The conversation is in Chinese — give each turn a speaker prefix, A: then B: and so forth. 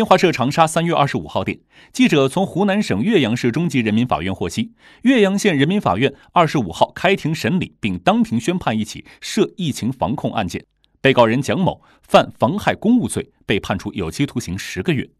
A: 新华社长沙三月二十五号电记者从湖南省岳阳市中级人民法院获悉岳阳县人民法院二十五号开庭审理并当庭宣判一起涉疫情防控案件被告人蒋某犯妨害公务罪被判处有期徒刑十个月。